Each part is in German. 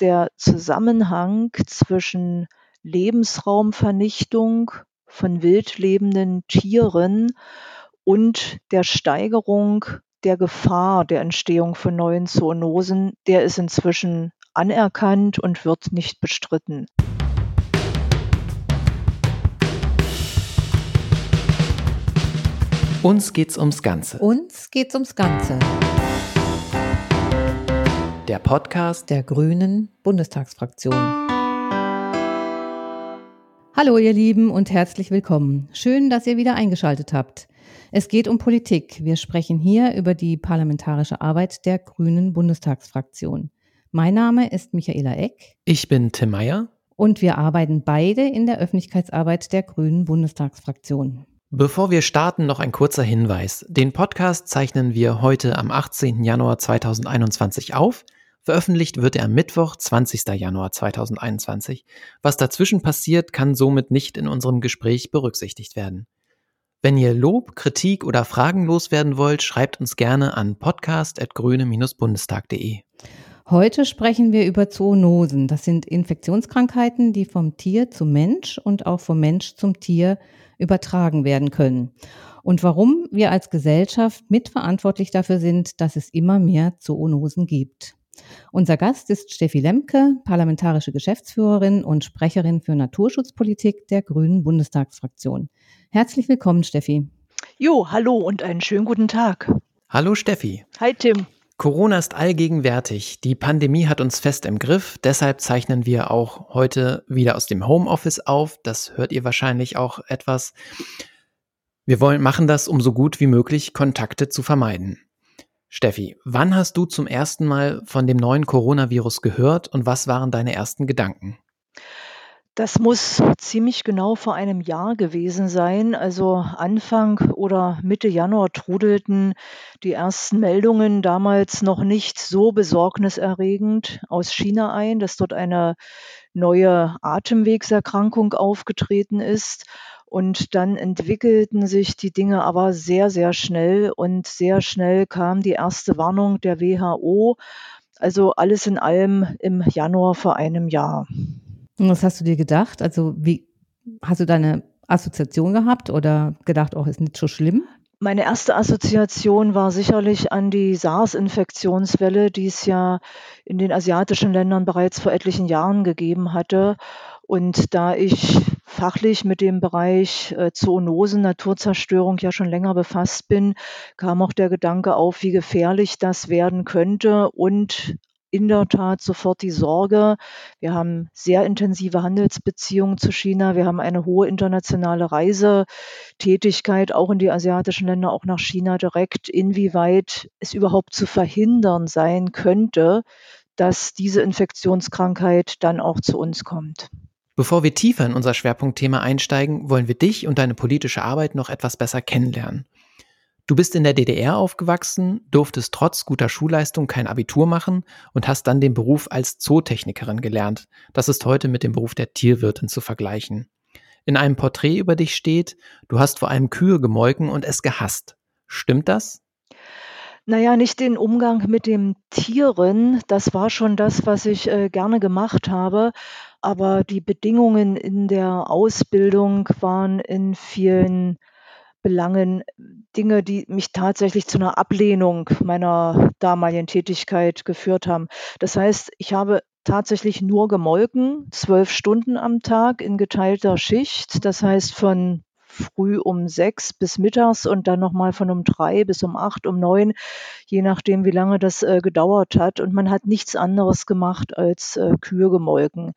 der Zusammenhang zwischen Lebensraumvernichtung von wildlebenden Tieren und der Steigerung der Gefahr der Entstehung von neuen Zoonosen, der ist inzwischen anerkannt und wird nicht bestritten. Uns geht's ums Ganze. Uns geht's ums Ganze. Der Podcast der Grünen Bundestagsfraktion. Hallo ihr Lieben und herzlich willkommen. Schön, dass ihr wieder eingeschaltet habt. Es geht um Politik. Wir sprechen hier über die parlamentarische Arbeit der Grünen Bundestagsfraktion. Mein Name ist Michaela Eck. Ich bin Tim Meyer. Und wir arbeiten beide in der Öffentlichkeitsarbeit der Grünen Bundestagsfraktion. Bevor wir starten, noch ein kurzer Hinweis. Den Podcast zeichnen wir heute am 18. Januar 2021 auf. Veröffentlicht wird er am Mittwoch, 20. Januar 2021. Was dazwischen passiert, kann somit nicht in unserem Gespräch berücksichtigt werden. Wenn ihr Lob, Kritik oder Fragen loswerden wollt, schreibt uns gerne an podcast.grüne-bundestag.de. Heute sprechen wir über Zoonosen. Das sind Infektionskrankheiten, die vom Tier zum Mensch und auch vom Mensch zum Tier übertragen werden können. Und warum wir als Gesellschaft mitverantwortlich dafür sind, dass es immer mehr Zoonosen gibt. Unser Gast ist Steffi Lemke, parlamentarische Geschäftsführerin und Sprecherin für Naturschutzpolitik der Grünen Bundestagsfraktion. Herzlich willkommen, Steffi. Jo, hallo und einen schönen guten Tag. Hallo, Steffi. Hi, Tim. Corona ist allgegenwärtig. Die Pandemie hat uns fest im Griff. Deshalb zeichnen wir auch heute wieder aus dem Homeoffice auf. Das hört ihr wahrscheinlich auch etwas. Wir wollen machen das, um so gut wie möglich Kontakte zu vermeiden. Steffi, wann hast du zum ersten Mal von dem neuen Coronavirus gehört und was waren deine ersten Gedanken? Das muss ziemlich genau vor einem Jahr gewesen sein. Also Anfang oder Mitte Januar trudelten die ersten Meldungen damals noch nicht so besorgniserregend aus China ein, dass dort eine neue Atemwegserkrankung aufgetreten ist. Und dann entwickelten sich die Dinge aber sehr, sehr schnell und sehr schnell kam die erste Warnung der WHO. Also alles in allem im Januar vor einem Jahr. Und was hast du dir gedacht? Also wie hast du deine Assoziation gehabt oder gedacht, oh, ist nicht so schlimm? Meine erste Assoziation war sicherlich an die SARS-Infektionswelle, die es ja in den asiatischen Ländern bereits vor etlichen Jahren gegeben hatte. Und da ich fachlich mit dem Bereich äh, Zoonosen, Naturzerstörung ja schon länger befasst bin, kam auch der Gedanke auf, wie gefährlich das werden könnte und in der Tat sofort die Sorge. Wir haben sehr intensive Handelsbeziehungen zu China. Wir haben eine hohe internationale Reisetätigkeit, auch in die asiatischen Länder, auch nach China direkt, inwieweit es überhaupt zu verhindern sein könnte, dass diese Infektionskrankheit dann auch zu uns kommt. Bevor wir tiefer in unser Schwerpunktthema einsteigen, wollen wir dich und deine politische Arbeit noch etwas besser kennenlernen. Du bist in der DDR aufgewachsen, durftest trotz guter Schulleistung kein Abitur machen und hast dann den Beruf als Zootechnikerin gelernt. Das ist heute mit dem Beruf der Tierwirtin zu vergleichen. In einem Porträt über dich steht, du hast vor allem Kühe gemolken und es gehasst. Stimmt das? Naja, nicht den Umgang mit den Tieren, das war schon das, was ich äh, gerne gemacht habe, aber die Bedingungen in der Ausbildung waren in vielen Belangen Dinge, die mich tatsächlich zu einer Ablehnung meiner damaligen Tätigkeit geführt haben. Das heißt, ich habe tatsächlich nur gemolken, zwölf Stunden am Tag in geteilter Schicht. Das heißt von früh um sechs bis mittags und dann nochmal von um drei bis um acht, um neun, je nachdem, wie lange das äh, gedauert hat. Und man hat nichts anderes gemacht als äh, Kühe gemolken.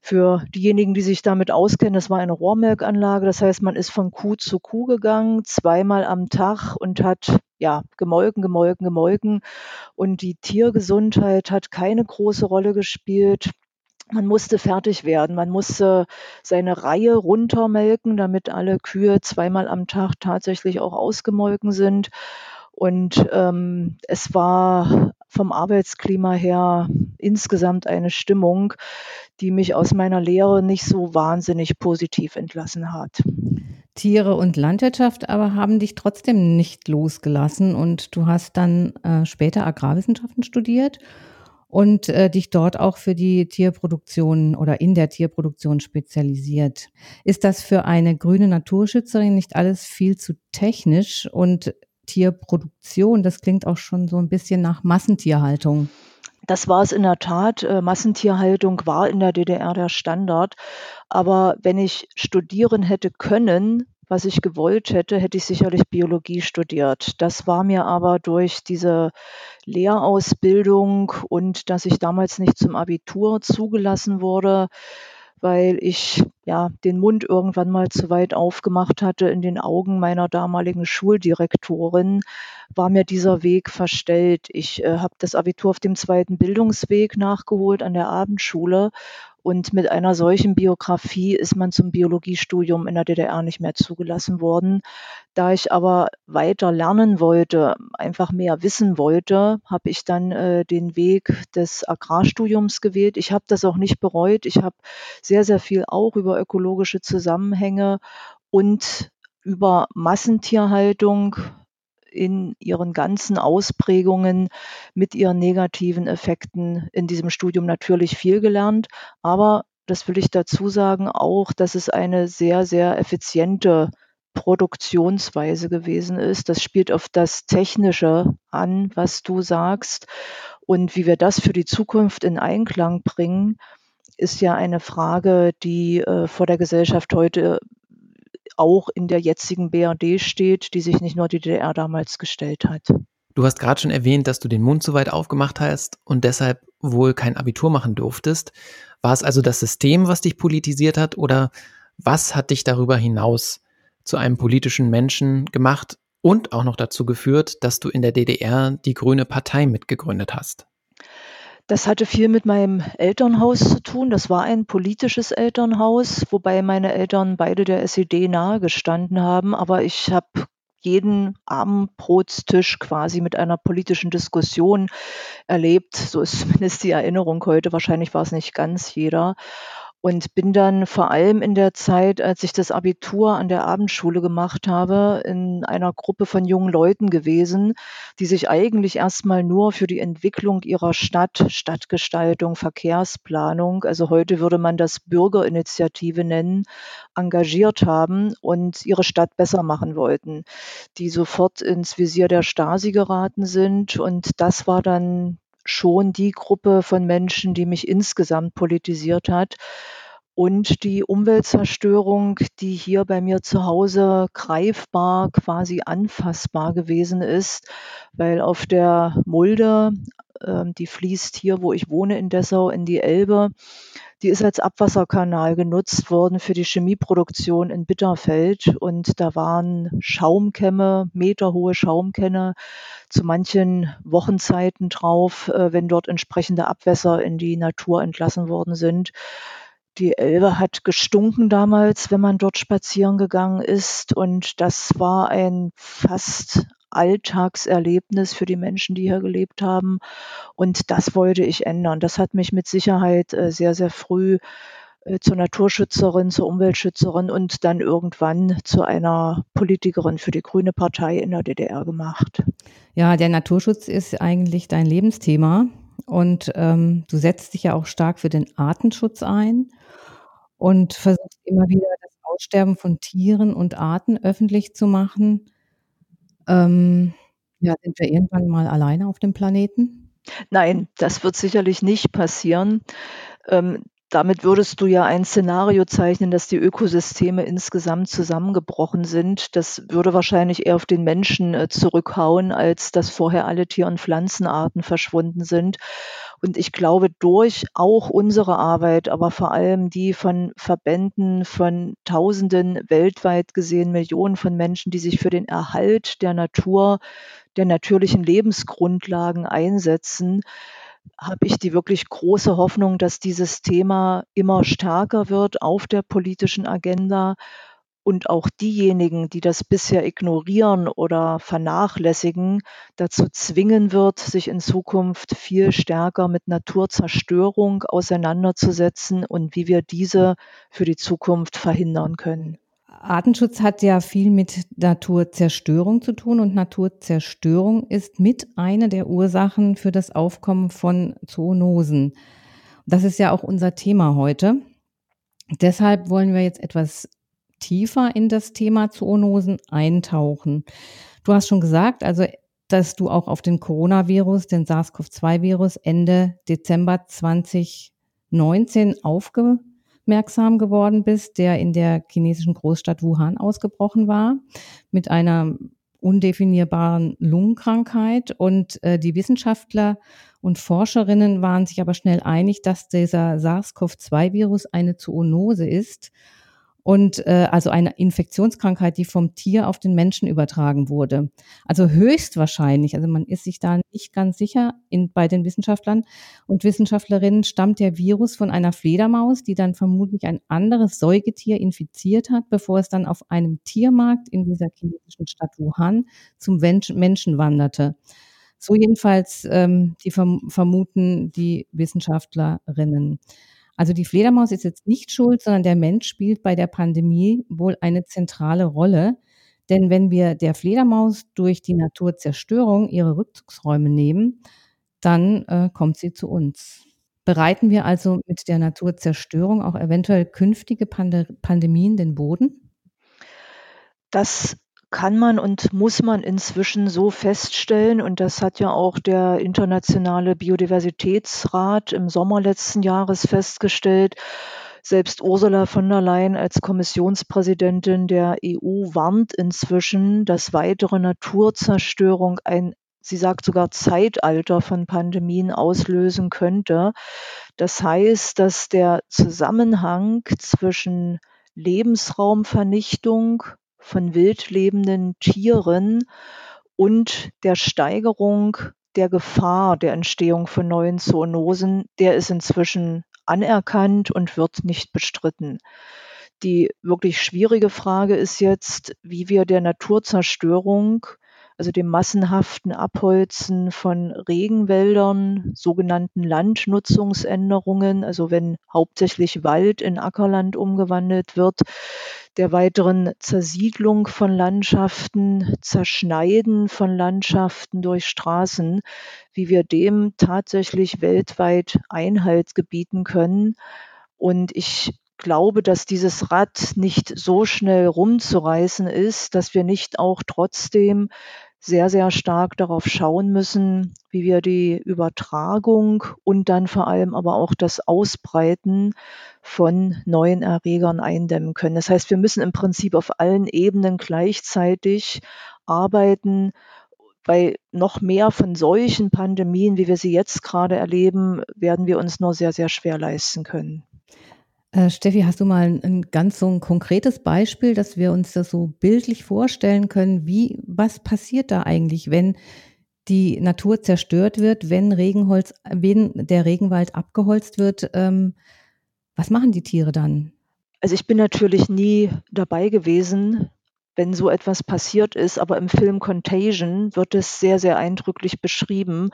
Für diejenigen, die sich damit auskennen, das war eine Rohrmelkanlage. Das heißt, man ist von Kuh zu Kuh gegangen, zweimal am Tag und hat ja gemolken, gemolken, gemolken. Und die Tiergesundheit hat keine große Rolle gespielt. Man musste fertig werden. Man musste seine Reihe runtermelken, damit alle Kühe zweimal am Tag tatsächlich auch ausgemolken sind. Und ähm, es war vom Arbeitsklima her insgesamt eine Stimmung, die mich aus meiner Lehre nicht so wahnsinnig positiv entlassen hat. Tiere und Landwirtschaft aber haben dich trotzdem nicht losgelassen und du hast dann äh, später Agrarwissenschaften studiert und äh, dich dort auch für die Tierproduktion oder in der Tierproduktion spezialisiert. Ist das für eine grüne Naturschützerin nicht alles viel zu technisch und Tierproduktion, das klingt auch schon so ein bisschen nach Massentierhaltung? Das war es in der Tat. Äh, Massentierhaltung war in der DDR der Standard. Aber wenn ich studieren hätte können, was ich gewollt hätte, hätte ich sicherlich Biologie studiert. Das war mir aber durch diese Lehrausbildung und dass ich damals nicht zum Abitur zugelassen wurde, weil ich ja den Mund irgendwann mal zu weit aufgemacht hatte in den Augen meiner damaligen Schuldirektorin, war mir dieser Weg verstellt. Ich äh, habe das Abitur auf dem zweiten Bildungsweg nachgeholt an der Abendschule und mit einer solchen Biografie ist man zum Biologiestudium in der DDR nicht mehr zugelassen worden. Da ich aber weiter lernen wollte, einfach mehr wissen wollte, habe ich dann äh, den Weg des Agrarstudiums gewählt. Ich habe das auch nicht bereut. Ich habe sehr, sehr viel auch über ökologische Zusammenhänge und über Massentierhaltung in ihren ganzen Ausprägungen mit ihren negativen Effekten in diesem Studium natürlich viel gelernt. Aber das will ich dazu sagen, auch, dass es eine sehr, sehr effiziente Produktionsweise gewesen ist. Das spielt auf das Technische an, was du sagst. Und wie wir das für die Zukunft in Einklang bringen, ist ja eine Frage, die äh, vor der Gesellschaft heute auch in der jetzigen BRD steht, die sich nicht nur die DDR damals gestellt hat. Du hast gerade schon erwähnt, dass du den Mund so weit aufgemacht hast und deshalb wohl kein Abitur machen durftest. War es also das System, was dich politisiert hat oder was hat dich darüber hinaus zu einem politischen Menschen gemacht und auch noch dazu geführt, dass du in der DDR die Grüne Partei mitgegründet hast? Das hatte viel mit meinem Elternhaus zu tun. Das war ein politisches Elternhaus, wobei meine Eltern beide der SED nahegestanden haben. Aber ich habe jeden Abendbrotstisch quasi mit einer politischen Diskussion erlebt. So ist zumindest die Erinnerung heute. Wahrscheinlich war es nicht ganz jeder und bin dann vor allem in der Zeit, als ich das Abitur an der Abendschule gemacht habe, in einer Gruppe von jungen Leuten gewesen, die sich eigentlich erstmal nur für die Entwicklung ihrer Stadt, Stadtgestaltung, Verkehrsplanung, also heute würde man das Bürgerinitiative nennen, engagiert haben und ihre Stadt besser machen wollten, die sofort ins Visier der Stasi geraten sind. Und das war dann schon die Gruppe von Menschen, die mich insgesamt politisiert hat. Und die Umweltzerstörung, die hier bei mir zu Hause greifbar, quasi anfassbar gewesen ist, weil auf der Mulde, äh, die fließt hier, wo ich wohne in Dessau, in die Elbe, die ist als Abwasserkanal genutzt worden für die Chemieproduktion in Bitterfeld. Und da waren Schaumkämme, meterhohe Schaumkämme zu manchen Wochenzeiten drauf, äh, wenn dort entsprechende Abwässer in die Natur entlassen worden sind. Die Elbe hat gestunken damals, wenn man dort spazieren gegangen ist. Und das war ein fast Alltagserlebnis für die Menschen, die hier gelebt haben. Und das wollte ich ändern. Das hat mich mit Sicherheit äh, sehr, sehr früh äh, zur Naturschützerin, zur Umweltschützerin und dann irgendwann zu einer Politikerin für die Grüne Partei in der DDR gemacht. Ja, der Naturschutz ist eigentlich dein Lebensthema und ähm, du setzt dich ja auch stark für den Artenschutz ein und versuchst immer wieder das Aussterben von Tieren und Arten öffentlich zu machen. Ähm, ja, sind wir irgendwann mal alleine auf dem Planeten? Nein, das wird sicherlich nicht passieren. Ähm, damit würdest du ja ein Szenario zeichnen, dass die Ökosysteme insgesamt zusammengebrochen sind. Das würde wahrscheinlich eher auf den Menschen äh, zurückhauen, als dass vorher alle Tier- und Pflanzenarten verschwunden sind. Und ich glaube, durch auch unsere Arbeit, aber vor allem die von Verbänden, von Tausenden weltweit gesehen, Millionen von Menschen, die sich für den Erhalt der Natur, der natürlichen Lebensgrundlagen einsetzen, habe ich die wirklich große Hoffnung, dass dieses Thema immer stärker wird auf der politischen Agenda und auch diejenigen, die das bisher ignorieren oder vernachlässigen, dazu zwingen wird, sich in Zukunft viel stärker mit Naturzerstörung auseinanderzusetzen und wie wir diese für die Zukunft verhindern können. Artenschutz hat ja viel mit Naturzerstörung zu tun und Naturzerstörung ist mit einer der Ursachen für das Aufkommen von Zoonosen. Das ist ja auch unser Thema heute. Deshalb wollen wir jetzt etwas tiefer in das Thema Zoonosen eintauchen. Du hast schon gesagt, also dass du auch auf den Coronavirus, den SARS-CoV-2-Virus Ende Dezember 2019 aufmerksam geworden bist, der in der chinesischen Großstadt Wuhan ausgebrochen war, mit einer undefinierbaren Lungenkrankheit. Und äh, die Wissenschaftler und Forscherinnen waren sich aber schnell einig, dass dieser SARS-CoV-2-Virus eine Zoonose ist und äh, also eine Infektionskrankheit, die vom Tier auf den Menschen übertragen wurde. Also höchstwahrscheinlich, also man ist sich da nicht ganz sicher in, bei den Wissenschaftlern und Wissenschaftlerinnen stammt der Virus von einer Fledermaus, die dann vermutlich ein anderes Säugetier infiziert hat, bevor es dann auf einem Tiermarkt in dieser chinesischen Stadt Wuhan zum Menschen wanderte. So jedenfalls ähm, die verm vermuten die Wissenschaftlerinnen. Also die Fledermaus ist jetzt nicht schuld, sondern der Mensch spielt bei der Pandemie wohl eine zentrale Rolle. Denn wenn wir der Fledermaus durch die Naturzerstörung ihre Rückzugsräume nehmen, dann äh, kommt sie zu uns. Bereiten wir also mit der Naturzerstörung auch eventuell künftige Pande Pandemien den Boden? Das kann man und muss man inzwischen so feststellen, und das hat ja auch der Internationale Biodiversitätsrat im Sommer letzten Jahres festgestellt. Selbst Ursula von der Leyen als Kommissionspräsidentin der EU warnt inzwischen, dass weitere Naturzerstörung ein sie sagt sogar Zeitalter von Pandemien auslösen könnte. Das heißt, dass der Zusammenhang zwischen Lebensraumvernichtung, von wild lebenden Tieren und der Steigerung der Gefahr der Entstehung von neuen Zoonosen, der ist inzwischen anerkannt und wird nicht bestritten. Die wirklich schwierige Frage ist jetzt, wie wir der Naturzerstörung also dem massenhaften Abholzen von Regenwäldern, sogenannten Landnutzungsänderungen, also wenn hauptsächlich Wald in Ackerland umgewandelt wird, der weiteren Zersiedlung von Landschaften, Zerschneiden von Landschaften durch Straßen, wie wir dem tatsächlich weltweit Einhalt gebieten können. Und ich glaube, dass dieses Rad nicht so schnell rumzureißen ist, dass wir nicht auch trotzdem sehr, sehr stark darauf schauen müssen, wie wir die Übertragung und dann vor allem aber auch das Ausbreiten von neuen Erregern eindämmen können. Das heißt, wir müssen im Prinzip auf allen Ebenen gleichzeitig arbeiten, weil noch mehr von solchen Pandemien, wie wir sie jetzt gerade erleben, werden wir uns nur sehr, sehr schwer leisten können. Äh, Steffi, hast du mal ein, ein ganz so ein konkretes Beispiel, dass wir uns das so bildlich vorstellen können, wie, was passiert da eigentlich, wenn die Natur zerstört wird, wenn Regenholz, wenn der Regenwald abgeholzt wird, ähm, was machen die Tiere dann? Also ich bin natürlich nie dabei gewesen, wenn so etwas passiert ist. Aber im Film Contagion wird es sehr, sehr eindrücklich beschrieben,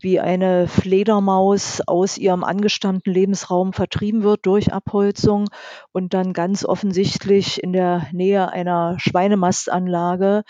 wie eine Fledermaus aus ihrem angestammten Lebensraum vertrieben wird durch Abholzung und dann ganz offensichtlich in der Nähe einer Schweinemastanlage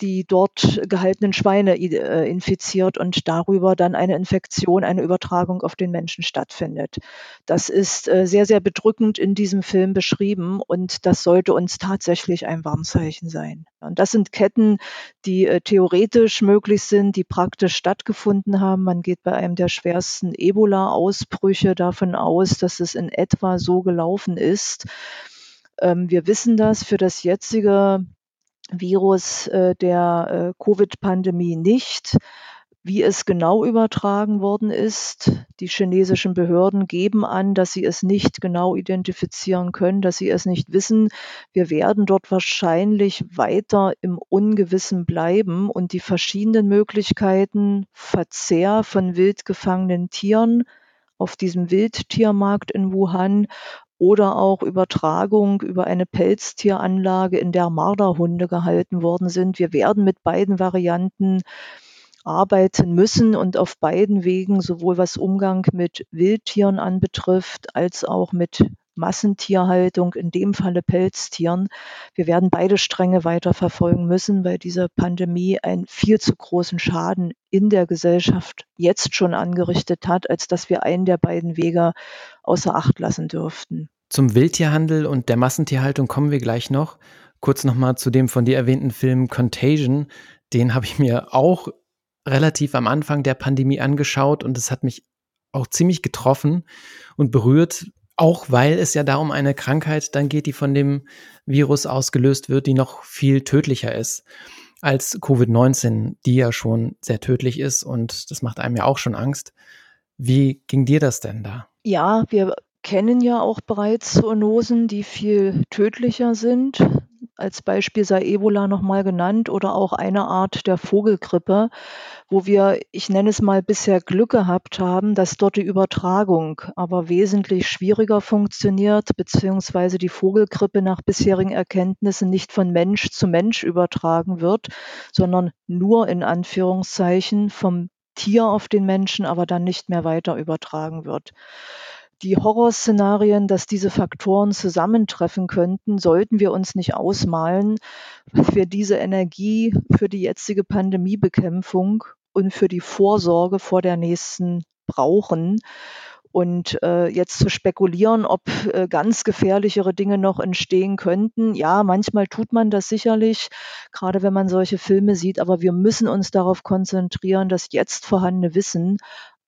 die dort gehaltenen Schweine äh, infiziert und darüber dann eine Infektion, eine Übertragung auf den Menschen stattfindet. Das ist äh, sehr, sehr bedrückend in diesem Film beschrieben und das sollte uns tatsächlich ein Warnzeichen sein. Und das sind Ketten, die äh, theoretisch möglich sind, die praktisch stattgefunden haben. Man geht bei einem der schwersten Ebola-Ausbrüche davon aus, dass es in etwa so gelaufen ist. Ähm, wir wissen das für das jetzige Virus äh, der äh, Covid-Pandemie nicht. Wie es genau übertragen worden ist, die chinesischen Behörden geben an, dass sie es nicht genau identifizieren können, dass sie es nicht wissen. Wir werden dort wahrscheinlich weiter im Ungewissen bleiben und die verschiedenen Möglichkeiten, Verzehr von wild gefangenen Tieren auf diesem Wildtiermarkt in Wuhan oder auch Übertragung über eine Pelztieranlage, in der Marderhunde gehalten worden sind. Wir werden mit beiden Varianten arbeiten müssen und auf beiden Wegen, sowohl was Umgang mit Wildtieren anbetrifft, als auch mit Massentierhaltung, in dem Falle Pelztieren. Wir werden beide Stränge weiter verfolgen müssen, weil diese Pandemie einen viel zu großen Schaden in der Gesellschaft jetzt schon angerichtet hat, als dass wir einen der beiden Wege außer Acht lassen dürften. Zum Wildtierhandel und der Massentierhaltung kommen wir gleich noch. Kurz nochmal zu dem von dir erwähnten Film Contagion. Den habe ich mir auch relativ am Anfang der Pandemie angeschaut und es hat mich auch ziemlich getroffen und berührt, auch weil es ja da um eine Krankheit dann geht, die von dem Virus ausgelöst wird, die noch viel tödlicher ist als Covid-19, die ja schon sehr tödlich ist und das macht einem ja auch schon Angst. Wie ging dir das denn da? Ja, wir kennen ja auch bereits Zoonosen, die viel tödlicher sind. Als Beispiel sei Ebola nochmal genannt oder auch eine Art der Vogelgrippe, wo wir, ich nenne es mal, bisher Glück gehabt haben, dass dort die Übertragung aber wesentlich schwieriger funktioniert, beziehungsweise die Vogelgrippe nach bisherigen Erkenntnissen nicht von Mensch zu Mensch übertragen wird, sondern nur in Anführungszeichen vom Tier auf den Menschen, aber dann nicht mehr weiter übertragen wird. Die Horrorszenarien, dass diese Faktoren zusammentreffen könnten, sollten wir uns nicht ausmalen, weil wir diese Energie für die jetzige Pandemiebekämpfung und für die Vorsorge vor der nächsten brauchen. Und äh, jetzt zu spekulieren, ob äh, ganz gefährlichere Dinge noch entstehen könnten, ja, manchmal tut man das sicherlich, gerade wenn man solche Filme sieht, aber wir müssen uns darauf konzentrieren, das jetzt vorhandene Wissen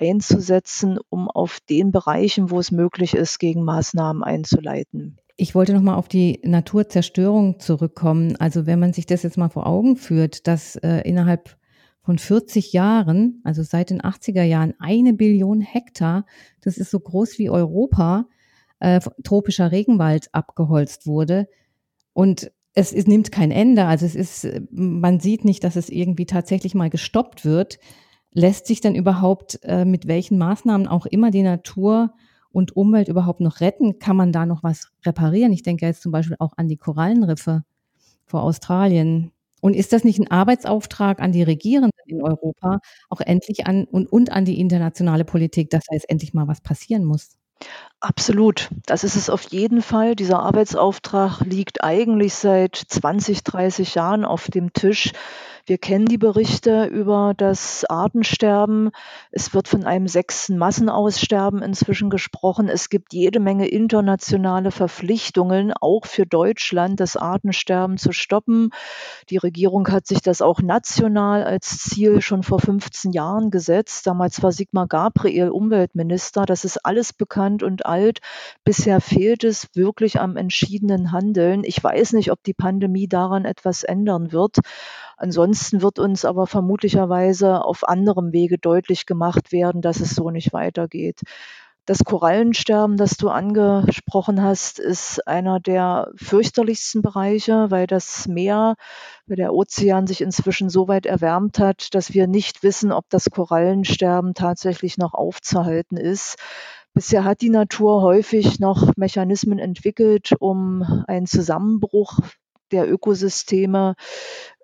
einzusetzen, um auf den Bereichen, wo es möglich ist, Gegenmaßnahmen einzuleiten. Ich wollte noch mal auf die Naturzerstörung zurückkommen. Also wenn man sich das jetzt mal vor Augen führt, dass äh, innerhalb von 40 Jahren, also seit den 80er Jahren, eine Billion Hektar, das ist so groß wie Europa, äh, tropischer Regenwald abgeholzt wurde. Und es, es nimmt kein Ende. Also es ist, man sieht nicht, dass es irgendwie tatsächlich mal gestoppt wird. Lässt sich dann überhaupt äh, mit welchen Maßnahmen auch immer die Natur und Umwelt überhaupt noch retten? Kann man da noch was reparieren? Ich denke jetzt zum Beispiel auch an die Korallenriffe vor Australien. Und ist das nicht ein Arbeitsauftrag an die Regierenden in Europa, auch endlich an und, und an die internationale Politik, dass da jetzt endlich mal was passieren muss? Absolut. Das ist es auf jeden Fall. Dieser Arbeitsauftrag liegt eigentlich seit 20, 30 Jahren auf dem Tisch. Wir kennen die Berichte über das Artensterben. Es wird von einem sechsten Massenaussterben inzwischen gesprochen. Es gibt jede Menge internationale Verpflichtungen, auch für Deutschland, das Artensterben zu stoppen. Die Regierung hat sich das auch national als Ziel schon vor 15 Jahren gesetzt. Damals war Sigmar Gabriel Umweltminister. Das ist alles bekannt und alt. Bisher fehlt es wirklich am entschiedenen Handeln. Ich weiß nicht, ob die Pandemie daran etwas ändern wird. Ansonsten wird uns aber vermutlicherweise auf anderem Wege deutlich gemacht werden, dass es so nicht weitergeht. Das Korallensterben, das du angesprochen hast, ist einer der fürchterlichsten Bereiche, weil das Meer, weil der Ozean sich inzwischen so weit erwärmt hat, dass wir nicht wissen, ob das Korallensterben tatsächlich noch aufzuhalten ist. Bisher hat die Natur häufig noch Mechanismen entwickelt, um einen Zusammenbruch der Ökosysteme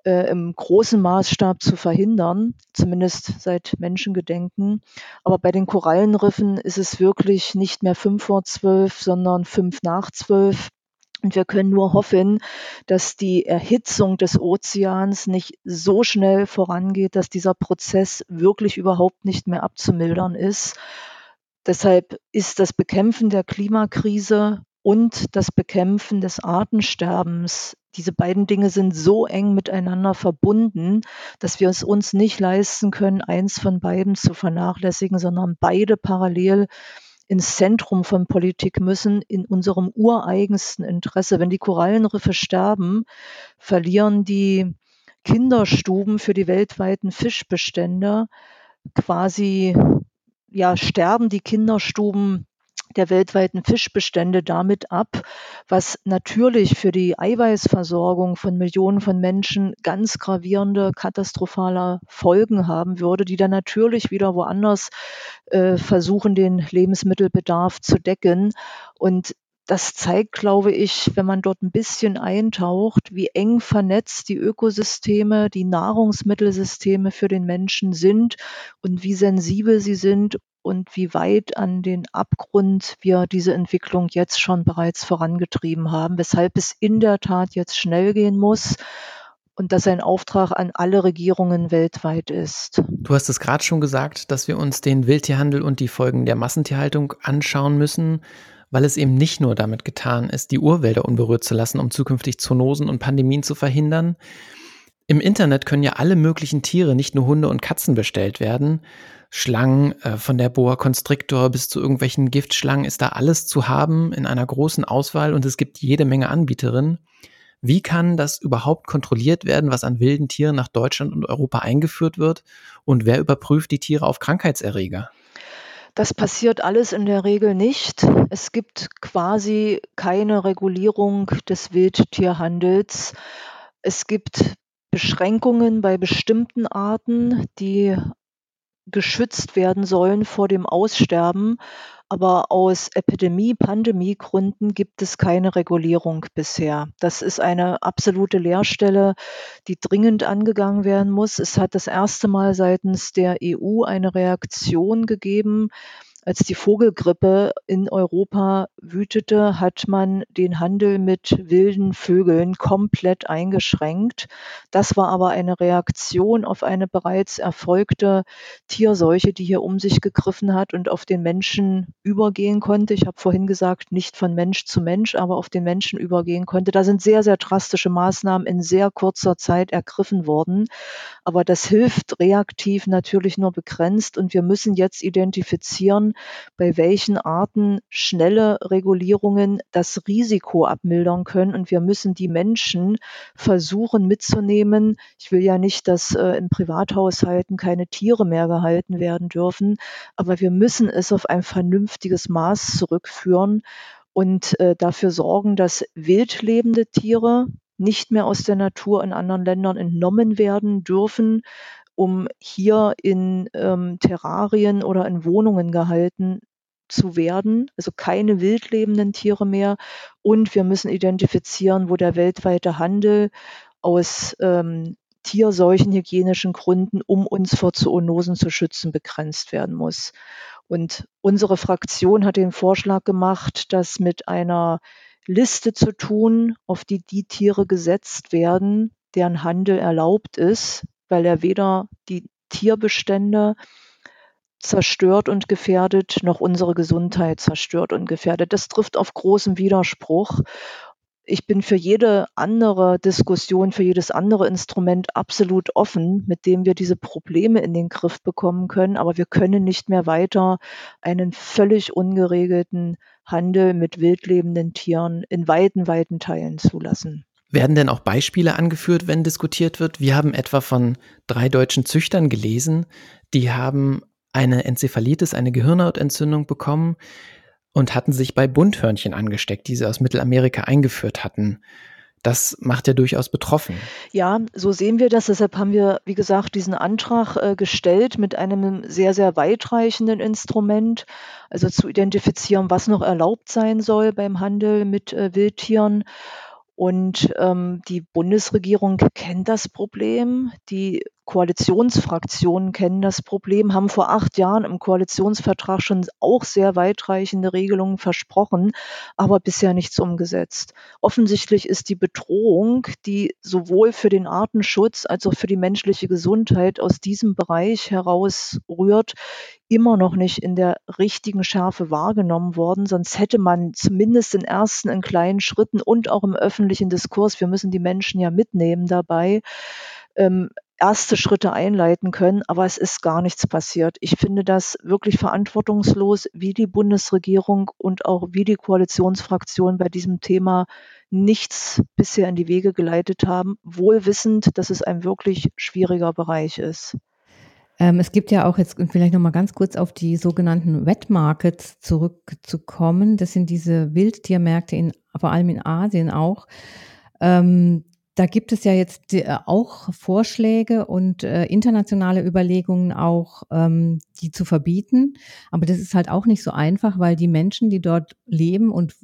äh, im großen Maßstab zu verhindern, zumindest seit Menschengedenken. Aber bei den Korallenriffen ist es wirklich nicht mehr fünf vor zwölf, sondern fünf nach zwölf. Und wir können nur hoffen, dass die Erhitzung des Ozeans nicht so schnell vorangeht, dass dieser Prozess wirklich überhaupt nicht mehr abzumildern ist. Deshalb ist das Bekämpfen der Klimakrise und das Bekämpfen des Artensterbens. Diese beiden Dinge sind so eng miteinander verbunden, dass wir es uns nicht leisten können, eins von beiden zu vernachlässigen, sondern beide parallel ins Zentrum von Politik müssen, in unserem ureigensten Interesse. Wenn die Korallenriffe sterben, verlieren die Kinderstuben für die weltweiten Fischbestände quasi, ja, sterben die Kinderstuben der weltweiten Fischbestände damit ab, was natürlich für die Eiweißversorgung von Millionen von Menschen ganz gravierende, katastrophale Folgen haben würde, die dann natürlich wieder woanders äh, versuchen, den Lebensmittelbedarf zu decken. Und das zeigt, glaube ich, wenn man dort ein bisschen eintaucht, wie eng vernetzt die Ökosysteme, die Nahrungsmittelsysteme für den Menschen sind und wie sensibel sie sind und wie weit an den Abgrund wir diese Entwicklung jetzt schon bereits vorangetrieben haben, weshalb es in der Tat jetzt schnell gehen muss und dass ein Auftrag an alle Regierungen weltweit ist. Du hast es gerade schon gesagt, dass wir uns den Wildtierhandel und die Folgen der Massentierhaltung anschauen müssen, weil es eben nicht nur damit getan ist, die Urwälder unberührt zu lassen, um zukünftig Zoonosen und Pandemien zu verhindern. Im Internet können ja alle möglichen Tiere, nicht nur Hunde und Katzen bestellt werden. Schlangen, äh, von der Boa Constrictor bis zu irgendwelchen Giftschlangen ist da alles zu haben in einer großen Auswahl und es gibt jede Menge Anbieterinnen. Wie kann das überhaupt kontrolliert werden, was an wilden Tieren nach Deutschland und Europa eingeführt wird? Und wer überprüft die Tiere auf Krankheitserreger? Das passiert alles in der Regel nicht. Es gibt quasi keine Regulierung des Wildtierhandels. Es gibt Beschränkungen bei bestimmten Arten, die geschützt werden sollen vor dem Aussterben. Aber aus Epidemie, Pandemiegründen gibt es keine Regulierung bisher. Das ist eine absolute Leerstelle, die dringend angegangen werden muss. Es hat das erste Mal seitens der EU eine Reaktion gegeben als die Vogelgrippe in Europa wütete, hat man den Handel mit wilden Vögeln komplett eingeschränkt. Das war aber eine Reaktion auf eine bereits erfolgte Tierseuche, die hier um sich gegriffen hat und auf den Menschen übergehen konnte. Ich habe vorhin gesagt, nicht von Mensch zu Mensch, aber auf den Menschen übergehen konnte. Da sind sehr, sehr drastische Maßnahmen in sehr kurzer Zeit ergriffen worden. Aber das hilft reaktiv natürlich nur begrenzt und wir müssen jetzt identifizieren, bei welchen Arten schnelle Regulierungen das Risiko abmildern können. Und wir müssen die Menschen versuchen mitzunehmen. Ich will ja nicht, dass äh, in Privathaushalten keine Tiere mehr gehalten werden dürfen, aber wir müssen es auf ein vernünftiges Maß zurückführen und äh, dafür sorgen, dass wildlebende Tiere nicht mehr aus der Natur in anderen Ländern entnommen werden dürfen, um hier in ähm, Terrarien oder in Wohnungen gehalten zu werden, also keine wildlebenden Tiere mehr. Und wir müssen identifizieren, wo der weltweite Handel aus ähm, tierseuchenhygienischen Gründen, um uns vor Zoonosen zu schützen, begrenzt werden muss. Und unsere Fraktion hat den Vorschlag gemacht, das mit einer Liste zu tun, auf die die Tiere gesetzt werden, deren Handel erlaubt ist, weil er weder die Tierbestände zerstört und gefährdet, noch unsere Gesundheit zerstört und gefährdet. Das trifft auf großen Widerspruch. Ich bin für jede andere Diskussion, für jedes andere Instrument absolut offen, mit dem wir diese Probleme in den Griff bekommen können. Aber wir können nicht mehr weiter einen völlig ungeregelten Handel mit wildlebenden Tieren in weiten, weiten Teilen zulassen. Werden denn auch Beispiele angeführt, wenn diskutiert wird? Wir haben etwa von drei deutschen Züchtern gelesen, die haben eine Enzephalitis, eine Gehirnhautentzündung bekommen und hatten sich bei Bunthörnchen angesteckt, die sie aus Mittelamerika eingeführt hatten. Das macht ja durchaus betroffen. Ja, so sehen wir das. Deshalb haben wir, wie gesagt, diesen Antrag äh, gestellt mit einem sehr, sehr weitreichenden Instrument, also zu identifizieren, was noch erlaubt sein soll beim Handel mit äh, Wildtieren und ähm, die Bundesregierung kennt das Problem. Die Koalitionsfraktionen kennen das Problem, haben vor acht Jahren im Koalitionsvertrag schon auch sehr weitreichende Regelungen versprochen, aber bisher nichts umgesetzt. Offensichtlich ist die Bedrohung, die sowohl für den Artenschutz als auch für die menschliche Gesundheit aus diesem Bereich heraus rührt, immer noch nicht in der richtigen Schärfe wahrgenommen worden. Sonst hätte man zumindest in ersten, in kleinen Schritten und auch im öffentlichen Diskurs, wir müssen die Menschen ja mitnehmen dabei, ähm, erste Schritte einleiten können, aber es ist gar nichts passiert. Ich finde das wirklich verantwortungslos, wie die Bundesregierung und auch wie die Koalitionsfraktionen bei diesem Thema nichts bisher in die Wege geleitet haben, wohl wissend, dass es ein wirklich schwieriger Bereich ist. Ähm, es gibt ja auch jetzt vielleicht noch mal ganz kurz auf die sogenannten Wet Markets zurückzukommen. Das sind diese Wildtiermärkte in, vor allem in Asien auch. Ähm, da gibt es ja jetzt äh, auch Vorschläge und äh, internationale Überlegungen auch, ähm, die zu verbieten. Aber das ist halt auch nicht so einfach, weil die Menschen, die dort leben und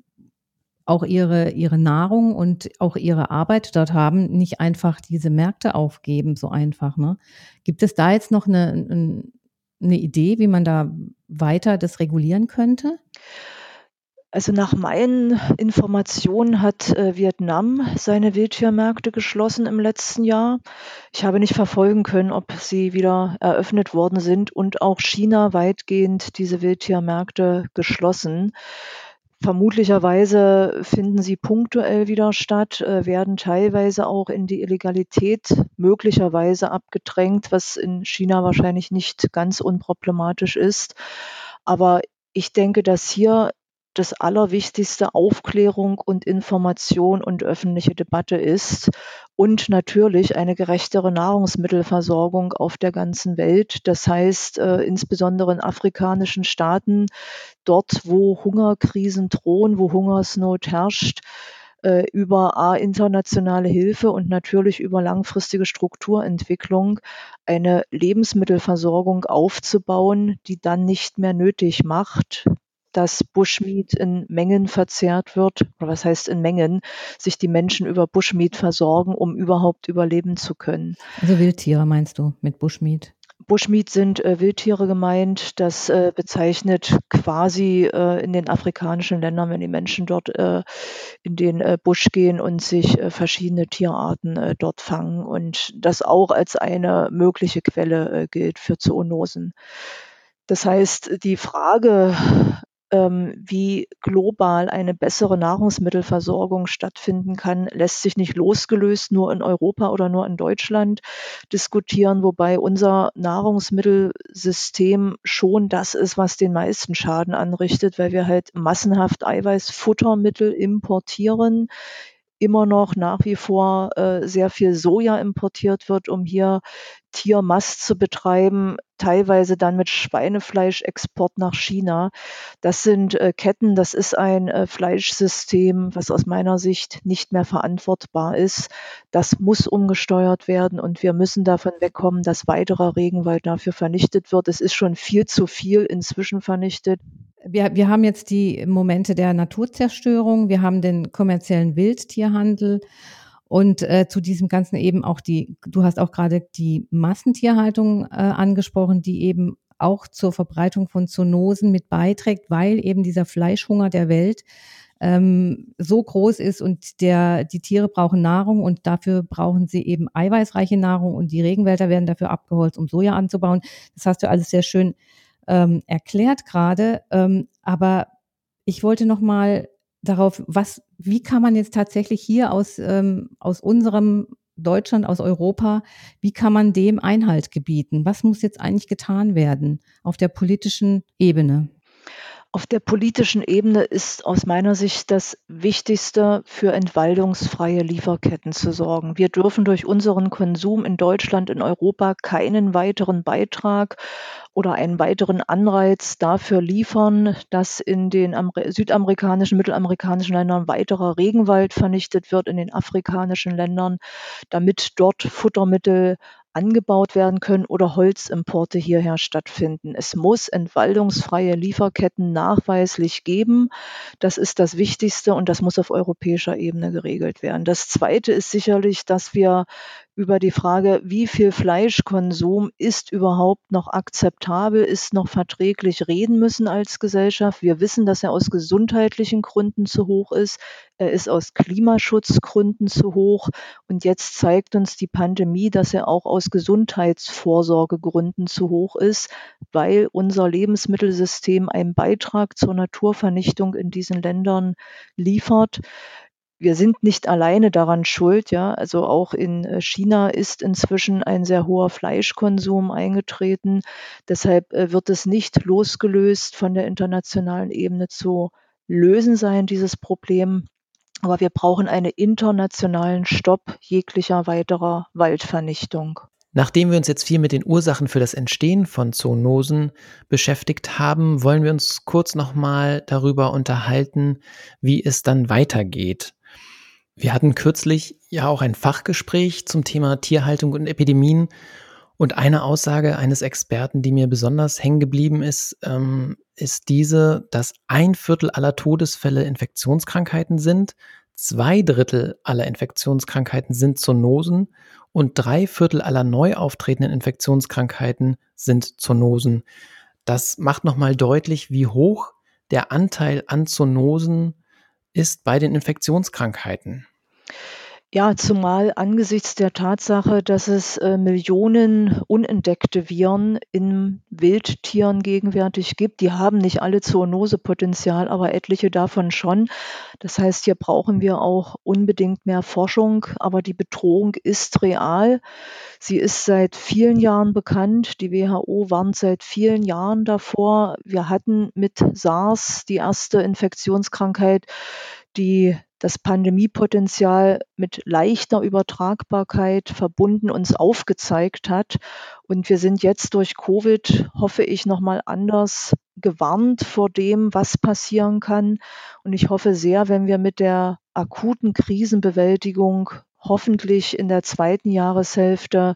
auch ihre, ihre Nahrung und auch ihre Arbeit dort haben, nicht einfach diese Märkte aufgeben, so einfach. Ne? Gibt es da jetzt noch eine, eine Idee, wie man da weiter das regulieren könnte? Also nach meinen Informationen hat äh, Vietnam seine Wildtiermärkte geschlossen im letzten Jahr. Ich habe nicht verfolgen können, ob sie wieder eröffnet worden sind und auch China weitgehend diese Wildtiermärkte geschlossen. Vermutlicherweise finden sie punktuell wieder statt, äh, werden teilweise auch in die Illegalität möglicherweise abgedrängt, was in China wahrscheinlich nicht ganz unproblematisch ist. Aber ich denke, dass hier das Allerwichtigste Aufklärung und Information und öffentliche Debatte ist und natürlich eine gerechtere Nahrungsmittelversorgung auf der ganzen Welt. Das heißt, äh, insbesondere in afrikanischen Staaten, dort, wo Hungerkrisen drohen, wo Hungersnot herrscht, äh, über A, internationale Hilfe und natürlich über langfristige Strukturentwicklung eine Lebensmittelversorgung aufzubauen, die dann nicht mehr nötig macht, dass Bushmeat in Mengen verzehrt wird, oder was heißt in Mengen, sich die Menschen über Bushmeat versorgen, um überhaupt überleben zu können. Also Wildtiere meinst du mit Bushmeat? Bushmeat sind äh, Wildtiere gemeint. Das äh, bezeichnet quasi äh, in den afrikanischen Ländern, wenn die Menschen dort äh, in den äh, Busch gehen und sich äh, verschiedene Tierarten dort fangen und das auch als eine mögliche Quelle gilt für Zoonosen. Das heißt, die Frage, wie global eine bessere Nahrungsmittelversorgung stattfinden kann, lässt sich nicht losgelöst nur in Europa oder nur in Deutschland diskutieren, wobei unser Nahrungsmittelsystem schon das ist, was den meisten Schaden anrichtet, weil wir halt massenhaft Eiweißfuttermittel importieren, immer noch nach wie vor äh, sehr viel Soja importiert wird, um hier Tiermast zu betreiben, teilweise dann mit Schweinefleischexport nach China. Das sind äh, Ketten, das ist ein äh, Fleischsystem, was aus meiner Sicht nicht mehr verantwortbar ist. Das muss umgesteuert werden und wir müssen davon wegkommen, dass weiterer Regenwald dafür vernichtet wird. Es ist schon viel zu viel inzwischen vernichtet. Wir, wir haben jetzt die Momente der Naturzerstörung, wir haben den kommerziellen Wildtierhandel und äh, zu diesem Ganzen eben auch die, du hast auch gerade die Massentierhaltung äh, angesprochen, die eben auch zur Verbreitung von Zoonosen mit beiträgt, weil eben dieser Fleischhunger der Welt ähm, so groß ist und der, die Tiere brauchen Nahrung und dafür brauchen sie eben eiweißreiche Nahrung und die Regenwälder werden dafür abgeholzt, um Soja anzubauen. Das hast du alles sehr schön ähm, erklärt gerade. Ähm, aber ich wollte noch mal darauf, was, wie kann man jetzt tatsächlich hier aus, ähm, aus unserem Deutschland, aus Europa, wie kann man dem Einhalt gebieten? Was muss jetzt eigentlich getan werden auf der politischen Ebene? Auf der politischen Ebene ist aus meiner Sicht das Wichtigste, für entwaldungsfreie Lieferketten zu sorgen. Wir dürfen durch unseren Konsum in Deutschland, in Europa keinen weiteren Beitrag oder einen weiteren Anreiz dafür liefern, dass in den südamerikanischen, mittelamerikanischen Ländern weiterer Regenwald vernichtet wird, in den afrikanischen Ländern, damit dort Futtermittel angebaut werden können oder Holzimporte hierher stattfinden. Es muss entwaldungsfreie Lieferketten nachweislich geben. Das ist das Wichtigste und das muss auf europäischer Ebene geregelt werden. Das Zweite ist sicherlich, dass wir über die Frage, wie viel Fleischkonsum ist überhaupt noch akzeptabel, ist noch verträglich reden müssen als Gesellschaft. Wir wissen, dass er aus gesundheitlichen Gründen zu hoch ist. Er ist aus Klimaschutzgründen zu hoch. Und jetzt zeigt uns die Pandemie, dass er auch aus Gesundheitsvorsorgegründen zu hoch ist, weil unser Lebensmittelsystem einen Beitrag zur Naturvernichtung in diesen Ländern liefert wir sind nicht alleine daran schuld, ja. Also auch in äh, China ist inzwischen ein sehr hoher Fleischkonsum eingetreten. Deshalb äh, wird es nicht losgelöst von der internationalen Ebene zu lösen sein, dieses Problem. Aber wir brauchen einen internationalen Stopp jeglicher weiterer Waldvernichtung. Nachdem wir uns jetzt viel mit den Ursachen für das Entstehen von Zoonosen beschäftigt haben, wollen wir uns kurz nochmal darüber unterhalten, wie es dann weitergeht. Wir hatten kürzlich ja auch ein Fachgespräch zum Thema Tierhaltung und Epidemien. Und eine Aussage eines Experten, die mir besonders hängen geblieben ist, ähm, ist diese, dass ein Viertel aller Todesfälle Infektionskrankheiten sind, zwei Drittel aller Infektionskrankheiten sind Zoonosen und drei Viertel aller neu auftretenden Infektionskrankheiten sind Zoonosen. Das macht nochmal deutlich, wie hoch der Anteil an Zoonosen ist bei den Infektionskrankheiten. Ja, zumal angesichts der Tatsache, dass es äh, Millionen unentdeckte Viren in Wildtieren gegenwärtig gibt. Die haben nicht alle Zoonosepotenzial, aber etliche davon schon. Das heißt, hier brauchen wir auch unbedingt mehr Forschung, aber die Bedrohung ist real. Sie ist seit vielen Jahren bekannt. Die WHO warnt seit vielen Jahren davor. Wir hatten mit SARS die erste Infektionskrankheit, die das Pandemiepotenzial mit leichter Übertragbarkeit verbunden uns aufgezeigt hat. Und wir sind jetzt durch Covid, hoffe ich, nochmal anders gewarnt vor dem, was passieren kann. Und ich hoffe sehr, wenn wir mit der akuten Krisenbewältigung hoffentlich in der zweiten Jahreshälfte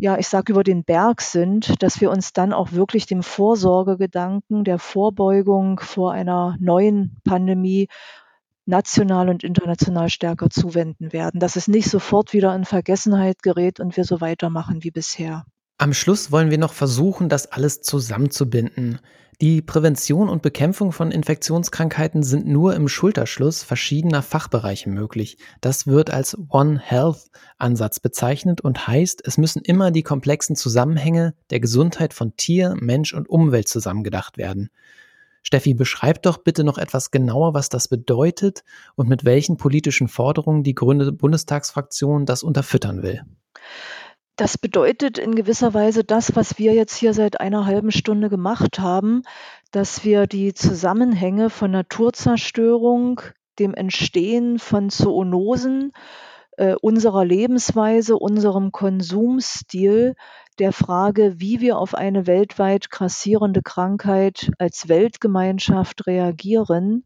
ja, ich sage über den Berg sind, dass wir uns dann auch wirklich dem Vorsorgegedanken der Vorbeugung vor einer neuen Pandemie national und international stärker zuwenden werden, dass es nicht sofort wieder in Vergessenheit gerät und wir so weitermachen wie bisher. Am Schluss wollen wir noch versuchen, das alles zusammenzubinden. Die Prävention und Bekämpfung von Infektionskrankheiten sind nur im Schulterschluss verschiedener Fachbereiche möglich. Das wird als One Health Ansatz bezeichnet und heißt, es müssen immer die komplexen Zusammenhänge der Gesundheit von Tier, Mensch und Umwelt zusammengedacht werden. Steffi, beschreib doch bitte noch etwas genauer, was das bedeutet und mit welchen politischen Forderungen die Grüne Bundestagsfraktion das unterfüttern will. Das bedeutet in gewisser Weise das, was wir jetzt hier seit einer halben Stunde gemacht haben, dass wir die Zusammenhänge von Naturzerstörung, dem Entstehen von Zoonosen, äh, unserer Lebensweise, unserem Konsumstil der Frage, wie wir auf eine weltweit grassierende Krankheit als Weltgemeinschaft reagieren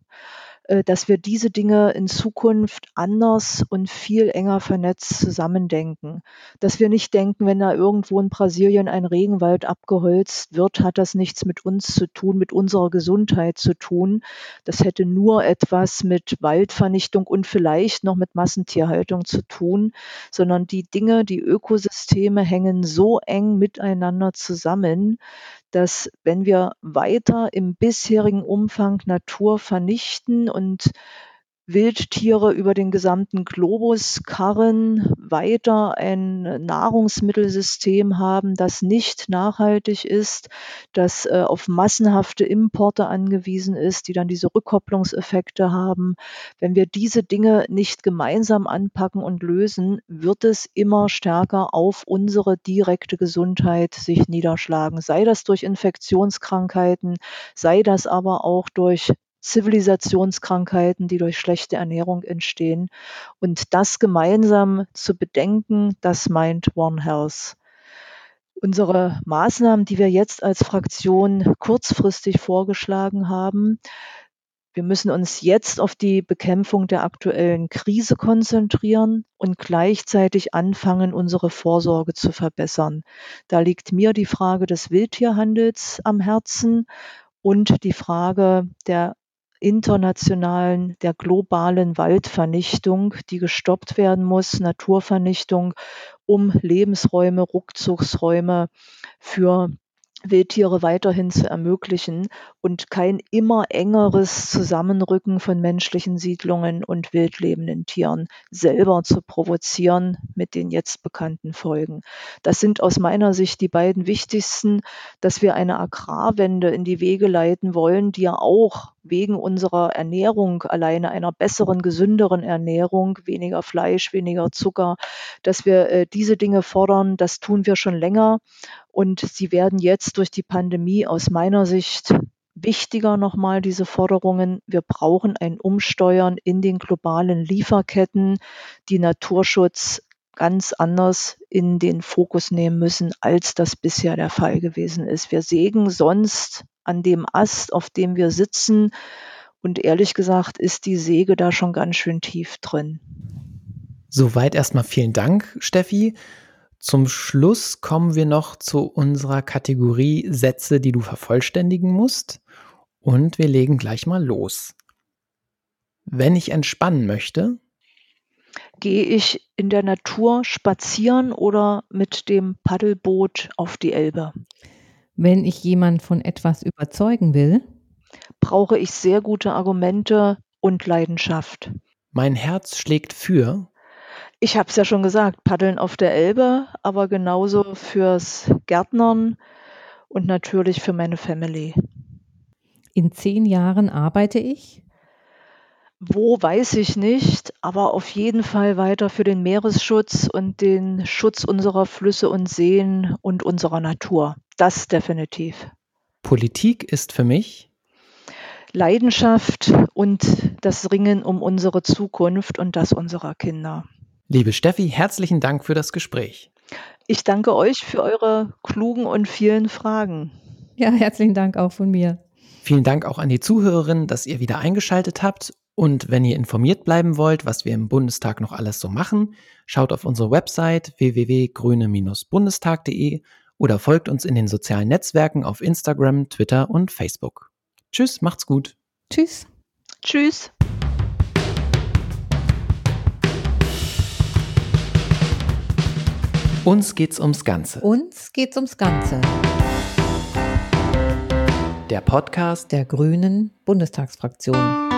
dass wir diese Dinge in Zukunft anders und viel enger vernetzt zusammendenken. Dass wir nicht denken, wenn da irgendwo in Brasilien ein Regenwald abgeholzt wird, hat das nichts mit uns zu tun, mit unserer Gesundheit zu tun. Das hätte nur etwas mit Waldvernichtung und vielleicht noch mit Massentierhaltung zu tun, sondern die Dinge, die Ökosysteme hängen so eng miteinander zusammen, dass wenn wir weiter im bisherigen Umfang Natur vernichten und Wildtiere über den gesamten Globus karren, weiter ein Nahrungsmittelsystem haben, das nicht nachhaltig ist, das äh, auf massenhafte Importe angewiesen ist, die dann diese Rückkopplungseffekte haben. Wenn wir diese Dinge nicht gemeinsam anpacken und lösen, wird es immer stärker auf unsere direkte Gesundheit sich niederschlagen. Sei das durch Infektionskrankheiten, sei das aber auch durch Zivilisationskrankheiten, die durch schlechte Ernährung entstehen. Und das gemeinsam zu bedenken, das meint One Health. Unsere Maßnahmen, die wir jetzt als Fraktion kurzfristig vorgeschlagen haben, wir müssen uns jetzt auf die Bekämpfung der aktuellen Krise konzentrieren und gleichzeitig anfangen, unsere Vorsorge zu verbessern. Da liegt mir die Frage des Wildtierhandels am Herzen und die Frage der internationalen, der globalen Waldvernichtung, die gestoppt werden muss, Naturvernichtung, um Lebensräume, Rückzugsräume für Wildtiere weiterhin zu ermöglichen und kein immer engeres Zusammenrücken von menschlichen Siedlungen und wildlebenden Tieren selber zu provozieren mit den jetzt bekannten Folgen. Das sind aus meiner Sicht die beiden wichtigsten, dass wir eine Agrarwende in die Wege leiten wollen, die ja auch wegen unserer Ernährung, alleine einer besseren, gesünderen Ernährung, weniger Fleisch, weniger Zucker, dass wir äh, diese Dinge fordern, das tun wir schon länger und sie werden jetzt durch die Pandemie aus meiner Sicht wichtiger nochmal, diese Forderungen. Wir brauchen ein Umsteuern in den globalen Lieferketten, die Naturschutz ganz anders in den Fokus nehmen müssen, als das bisher der Fall gewesen ist. Wir sägen sonst an dem Ast, auf dem wir sitzen. Und ehrlich gesagt ist die Säge da schon ganz schön tief drin. Soweit erstmal vielen Dank, Steffi. Zum Schluss kommen wir noch zu unserer Kategorie Sätze, die du vervollständigen musst. Und wir legen gleich mal los. Wenn ich entspannen möchte, Gehe ich in der Natur spazieren oder mit dem Paddelboot auf die Elbe? Wenn ich jemand von etwas überzeugen will, Brauche ich sehr gute Argumente und Leidenschaft. Mein Herz schlägt für. Ich habe es ja schon gesagt, Paddeln auf der Elbe, aber genauso fürs Gärtnern und natürlich für meine Family. in zehn Jahren arbeite ich, Wo weiß ich nicht, aber auf jeden Fall weiter für den Meeresschutz und den Schutz unserer Flüsse und Seen und unserer Natur. Das definitiv. Politik ist für mich. Leidenschaft und das Ringen um unsere Zukunft und das unserer Kinder. Liebe Steffi, herzlichen Dank für das Gespräch. Ich danke euch für eure klugen und vielen Fragen. ja, herzlichen Dank auch von mir. Vielen Dank auch an die Zuhörerinnen, dass ihr wieder eingeschaltet habt. Und wenn ihr informiert bleiben wollt, was wir im Bundestag noch alles so machen, schaut auf unsere Website www.grüne-bundestag.de oder folgt uns in den sozialen Netzwerken auf Instagram, Twitter und Facebook. Tschüss, macht's gut. Tschüss. Tschüss. Uns geht's ums Ganze. Uns geht's ums Ganze. Der Podcast Der Grünen Bundestagsfraktion.